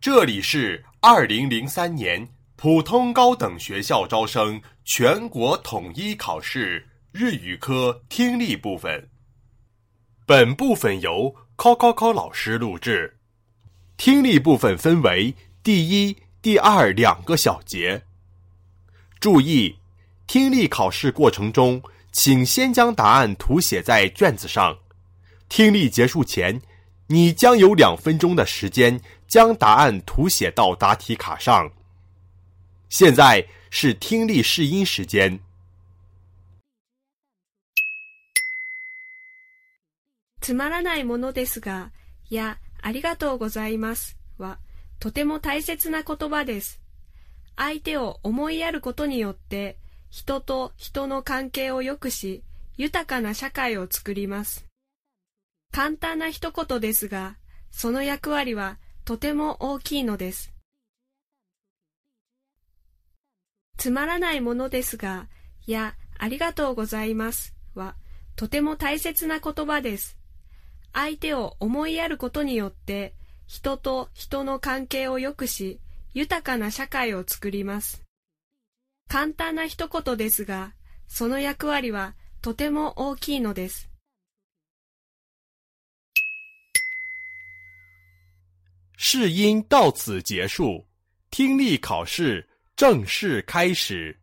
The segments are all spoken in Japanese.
这里是二零零三年普通高等学校招生全国统一考试日语科听力部分。本部分由 Coco 老师录制。听力部分分为第一、第二两个小节。注意，听力考试过程中，请先将答案涂写在卷子上。听力结束前，你将有两分钟的时间将答案涂写到答题卡上。现在是听力试音时间。つまらないものですが、や、ありがとうございますは、とても大切な言葉です。相手を思いやることによって、人と人の関係を良くし、豊かな社会を作ります。簡単な一言ですが、その役割はとても大きいのです。つまらないものですが、いや、ありがとうございますは、とても大切な言葉です。相手を思いやることによって、人と人の関係を良くし、豊かな社会を作ります。簡単な一言ですが、その役割はとても大きいのです。试音到此结束，听力考试正式开始。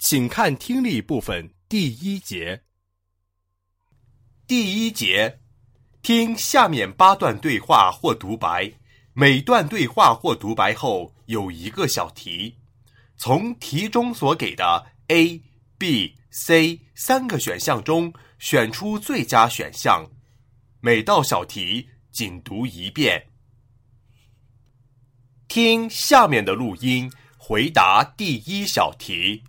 请看听力部分第一节。第一节，听下面八段对话或独白，每段对话或独白后有一个小题，从题中所给的 A、B、C 三个选项中选出最佳选项。每道小题仅读一遍。听下面的录音，回答第一小题。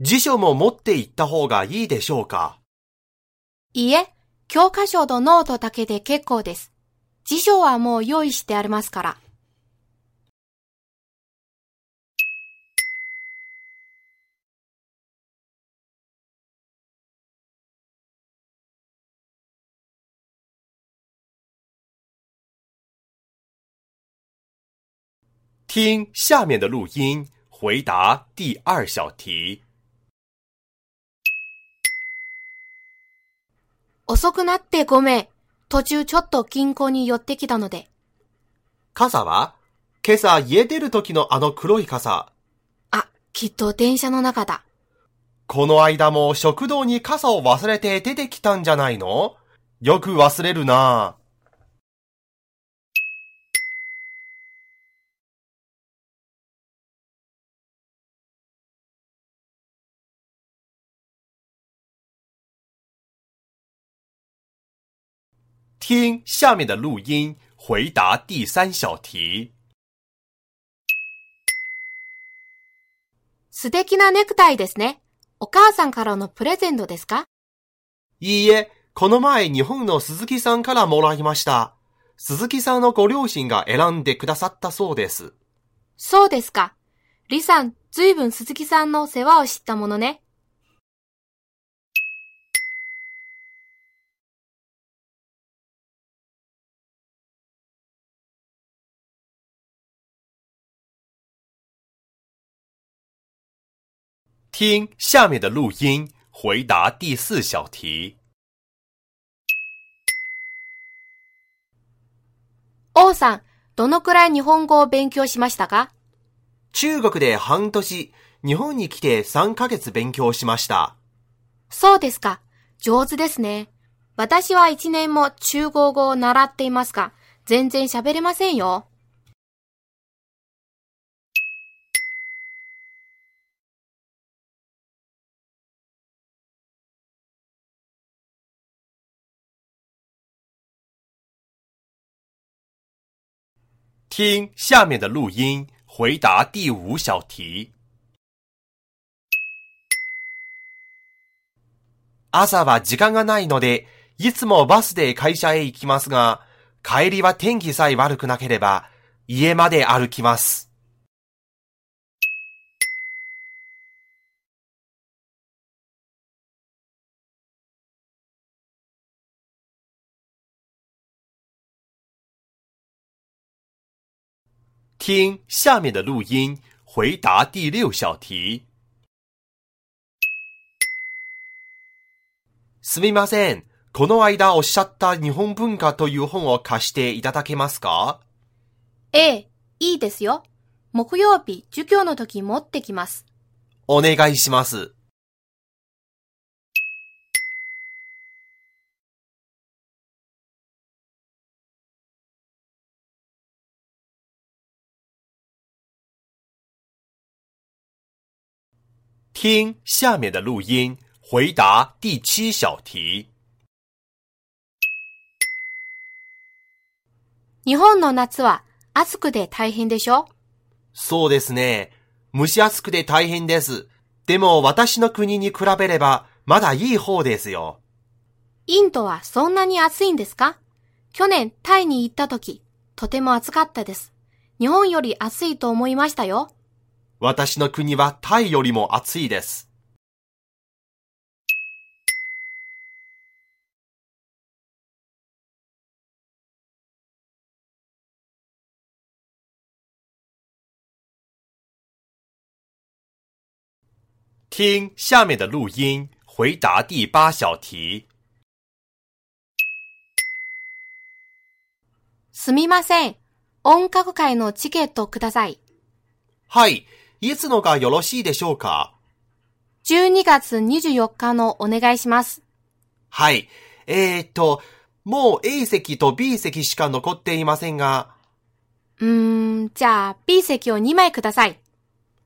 辞書も持って行った方がいいでしょうか？いいえ、教科書とノートだけで結構です。辞書はもう用意してありますから。听下面的录音，回答第二小题。遅くなってごめん。途中ちょっと銀行に寄ってきたので。傘は？今朝家出る時のあの黒い傘。あ、きっと電車の中だ。この間も食堂に傘を忘れて出てきたんじゃないの？よく忘れるなぁ。听下面的录音，回答第三小题。素敵なネクタイですね。お母さんからのプレゼントですか？いいえ、この前日本の鈴木さんからもらいました。鈴木さんのご両親が選んでくださったそうです。そうですか。リさん、ずいぶん鈴木さんの世話を知ったものね。听下面的录音，回答第四小题。王さん、どのくらい日本語を勉強しましたか？中国で半年、日本に来て3ヶ月勉強しました。そうですか。上手ですね。私は一年も中国語を習っていますが、全然喋れませんよ。听下面的录音，回答第五小题。朝は時間がないので、いつもバスで会社へ行きますが、帰りは天気さえ悪くなければ、家まで歩きます。听下面的录音，回答第六小题。すみません。この間おっしゃった日本文化という本を貸していただけますか？ええ、いいですよ。木曜日、授業の時持ってきます。お願いします。听下面的录音，回答第七小题。日本の夏は暑くて大変でしょ？そうですね。蒸し暑くて大変です。でも私の国に比べればまだいい方ですよ。インドはそんなに暑いんですか？去年タイに行った時、とても暑かったです。日本より暑いと思いましたよ。私の国はタイよりも暑いです。听下面的录音，回答第八小题。すみません。音楽会のチケットください。はい、いつのがよろしいでしょうか？12月24日のお願いします。はい、えー、っと、もう A 席と B 席しか残っていませんが、うーん、じゃあ B 席を2枚ください。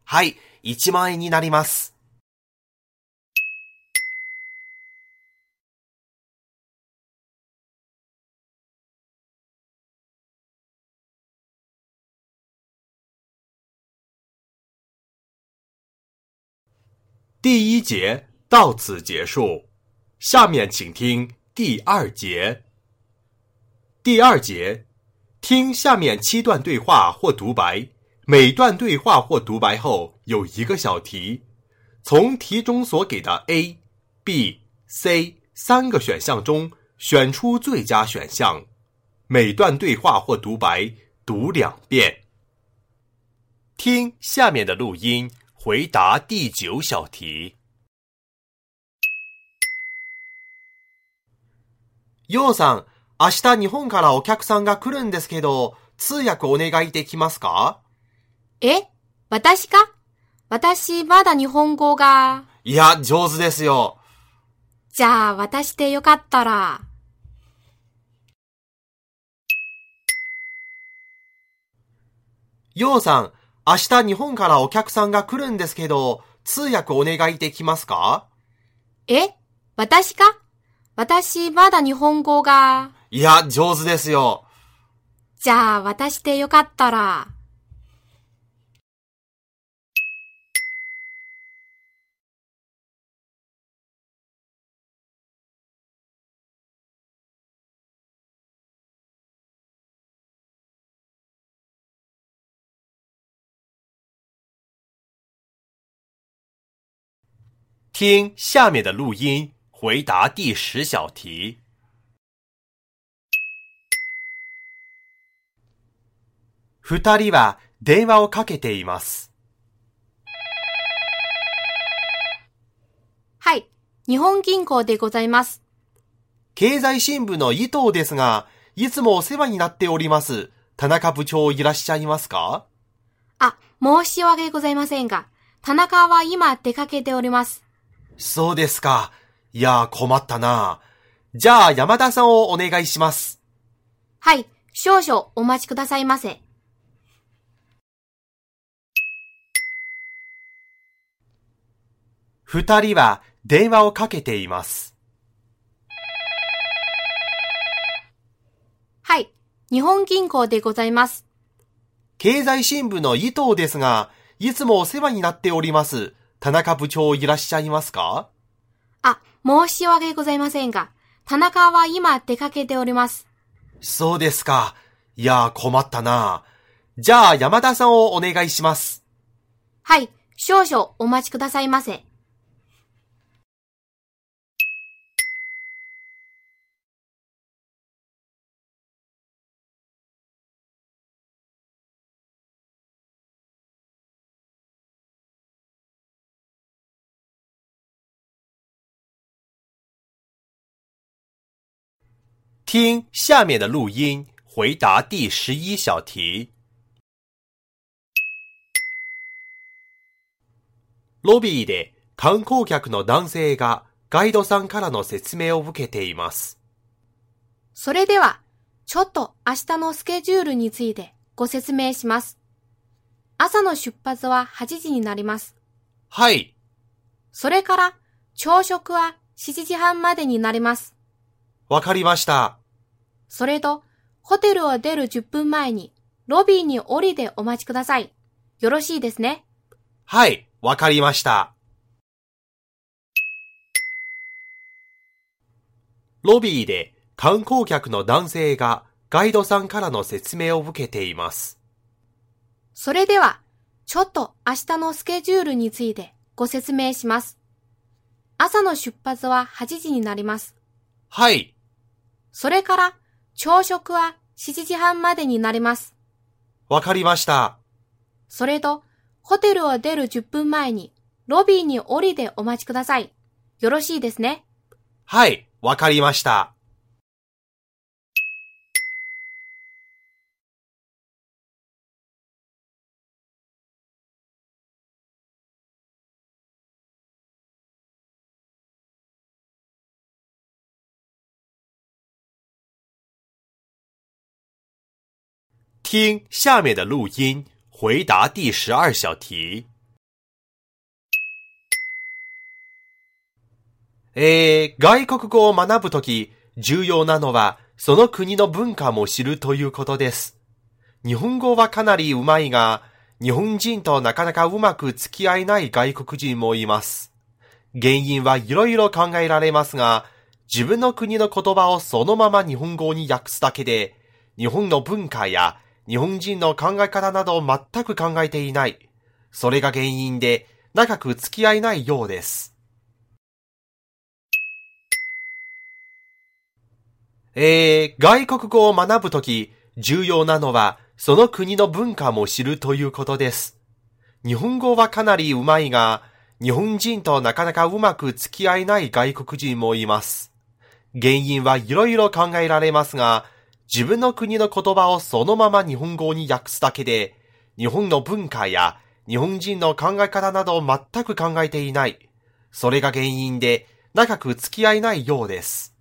はい、1万円になります。第一节到此结束，下面请听第二节。第二节，听下面七段对话或独白，每段对话或独白后有一个小题，从题中所给的 A、B、C 三个选项中选出最佳选项。每段对话或独白读两遍。听下面的录音，回答第九小题。ようさん、明日日本からお客さんが来るんですけど、通訳お願いできますか？え私か？私まだ日本語が。いや、上手ですよ。じゃあ私でよかったら。ようさん、明日日本からお客さんが来るんですけど、通訳お願いできますか？え？私か？私まだ日本語が。いや、上手ですよ。じゃあ私でよかったら。听下面的录音，回答第十小题。二人は電話をかけています。はい。日本銀行でございます。経済新聞の伊藤ですが、いつもお世話になっております。田中部長いらっしゃいますか？あ、申し訳ございませんが、田中は今出かけております。そうですか。いや、困ったな。じゃあ、山田さんをお願いします。はい。少々お待ちくださいませ。二人は電話をかけています。はい。日本銀行でございます。経済新聞の伊藤ですが、いつもお世話になっております。田中部長いらっしゃいますか？あ、申し訳ございませんが、田中は今出かけております。そうですか。いや、困ったな。じゃあ、山田さんをお願いします。はい。少々お待ちくださいませ。听下面的录音，回答第十一小题。ロビーで観光客の男性がガイドさんからの説明を受けています。それでは、ちょっと明日のスケジュールについてご説明します。朝の出発は8時になります。はい、それから、朝食は7時半までになります。わかりました。それと、ホテルを出る10分前に、ロビーに降りてお待ちください。よろしいですね。はい、わかりました。ロビーで観光客の男性がガイドさんからの説明を受けています。それでは、ちょっと明日のスケジュールについてご説明します。朝の出発は8時になります。はい、それから、朝食は7時半までになります。わかりました。それと、ホテルを出る10分前に、ロビーに降りてお待ちください。よろしいですね。はい、わかりました。听下面的录音，回答第十二小题。えー、外国語を学ぶとき、重要なのは、その国の文化も知るということです。日本語はかなり上手いが、日本人となかなかうまく付き合えない外国人もいます。原因はいろいろ考えられますが、自分の国の言葉をそのまま日本語に訳すだけで、日本の文化や日本人の考え方などを全く考えていない。それが原因で、長く付き合えないようです。えー、外国語を学ぶとき、重要なのは、その国の文化も知るということです。日本語はかなり上手いが、日本人となかなかうまく付き合えない外国人もいます。原因はいろいろ考えられますが、自分の国の言葉をそのまま日本語に訳すだけで、日本の文化や日本人の考え方などを全く考えていない。それが原因で、長く付き合えないようです。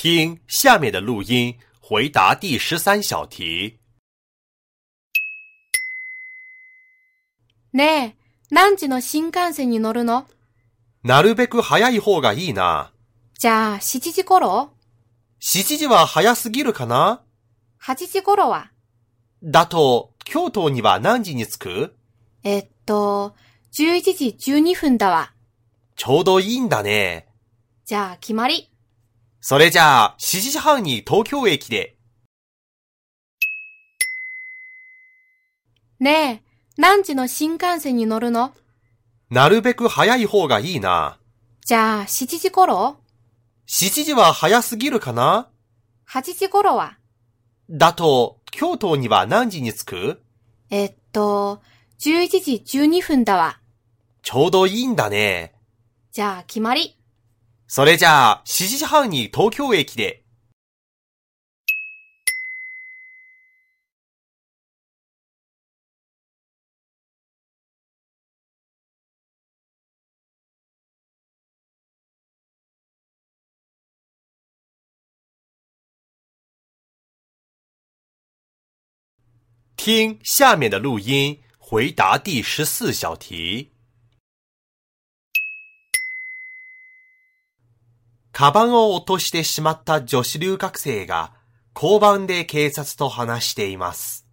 听下面的录音，回答第十三小题。ねえ、何時の新幹線に乗るのなるべく早い方がいいな。じゃあ、7時頃7時は早すぎるかな ?8 時頃はだと、京都には何時に着く？えっと、11時12分だわ。ちょうどいいんだね。じゃあ、決まり。それじゃあ、7時半に東京駅で。ねえ、何時の新幹線に乗るの？なるべく早い方がいいな。じゃあ、7時頃？7時は早すぎるかな ?8 時頃は？だと、京都には何時に着く？えっと、11時12分だわ。ちょうどいいんだね。じゃあ、決まり。それじゃあ、7時半に東京駅で。听下面的录音，回答第十四小题。カバンを落としてしまった女子留学生が交番で警察と話しています。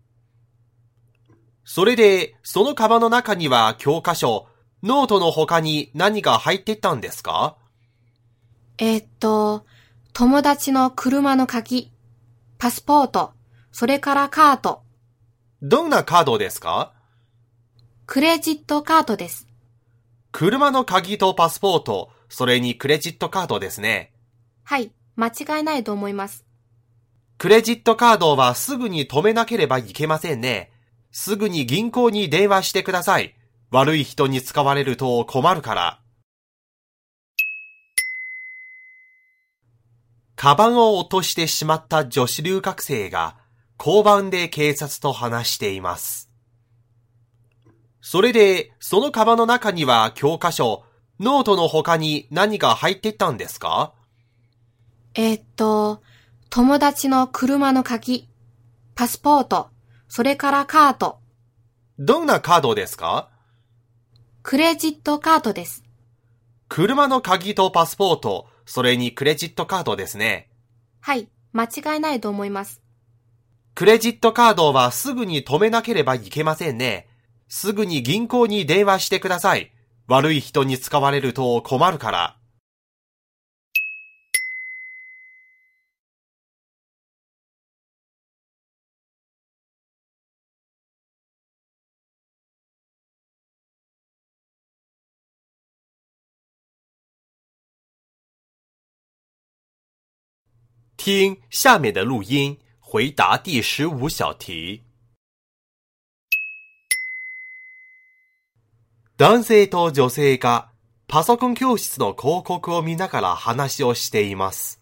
それで、そのカバンの中には教科書、ノートの他に何が入ってたんですか？えっと、友達の車の鍵、パスポート、それからカート、どんなカードですか？クレジットカードです。車の鍵とパスポート、それにクレジットカードですね。はい、間違いないと思います。クレジットカードはすぐに止めなければいけませんね。すぐに銀行に電話してください。悪い人に使われると困るから。カバンを落としてしまった女子留学生が交番で警察と話しています。それで、そのカバンの中には教科書、ノートの他に何が入ってたんですか？えーっと、友達の車の鍵、パスポート、それからカード、どんなカードですか？クレジットカードです。車の鍵とパスポート、それにクレジットカードですね。はい、間違いないと思います。クレジットカードはすぐに止めなければいけませんね。すぐに銀行に電話してください。悪い人に使われると困るから。听下面的录音，回答第十五小题。男性と女性がパソコン教室の広告を見ながら話をしています。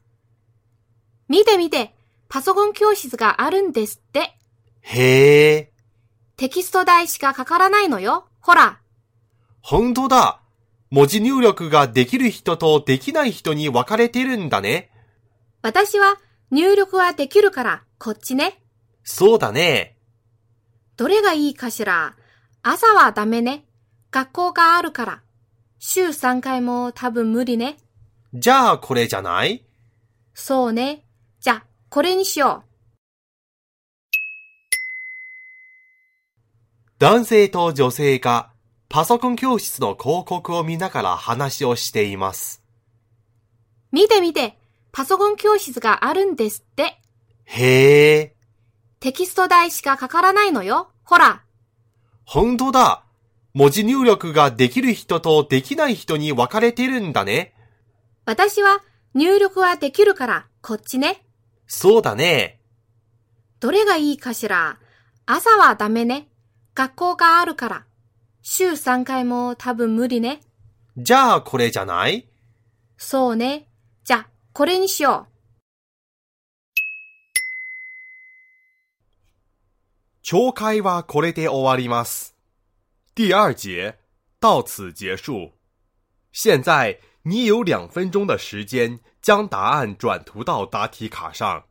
見て見て、パソコン教室があるんですって。へえ、テキスト代しかかからないのよ。ほら、本当だ。文字入力ができる人とできない人に分かれてるんだね。私は入力はできるから、こっちね。そうだね。どれがいいかしら。朝はダメね。学校があるから。週3回も多分無理ね。じゃあこれじゃない？そうね。じゃ、これにしよ男性と女性がパソコン教室の広告を見ながら話をしています。う。見て見て、パソコン教室があるんですって。へえ、テキスト代しかかからないのよ。ほら、本当だ。文字入力ができる人とできない人に分かれてるんだね。私は入力はできるから、こっちね。そうだね。どれがいいかしら？朝はダメね。学校があるから。週3回も多分無理ね。じゃあこれじゃない？そうね。じゃ、これにしよ懲戒はこれで終わります。第二节到此结束。现在你有两分钟的时间将答案转涂到答题卡上。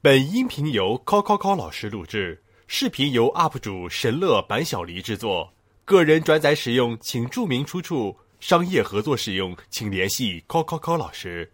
本音频由 Coco Co 老师录制，视频由 UP 主神乐板小黎制作。个人转载使用请注明出处，商业合作使用请联系 Coco Co 老师。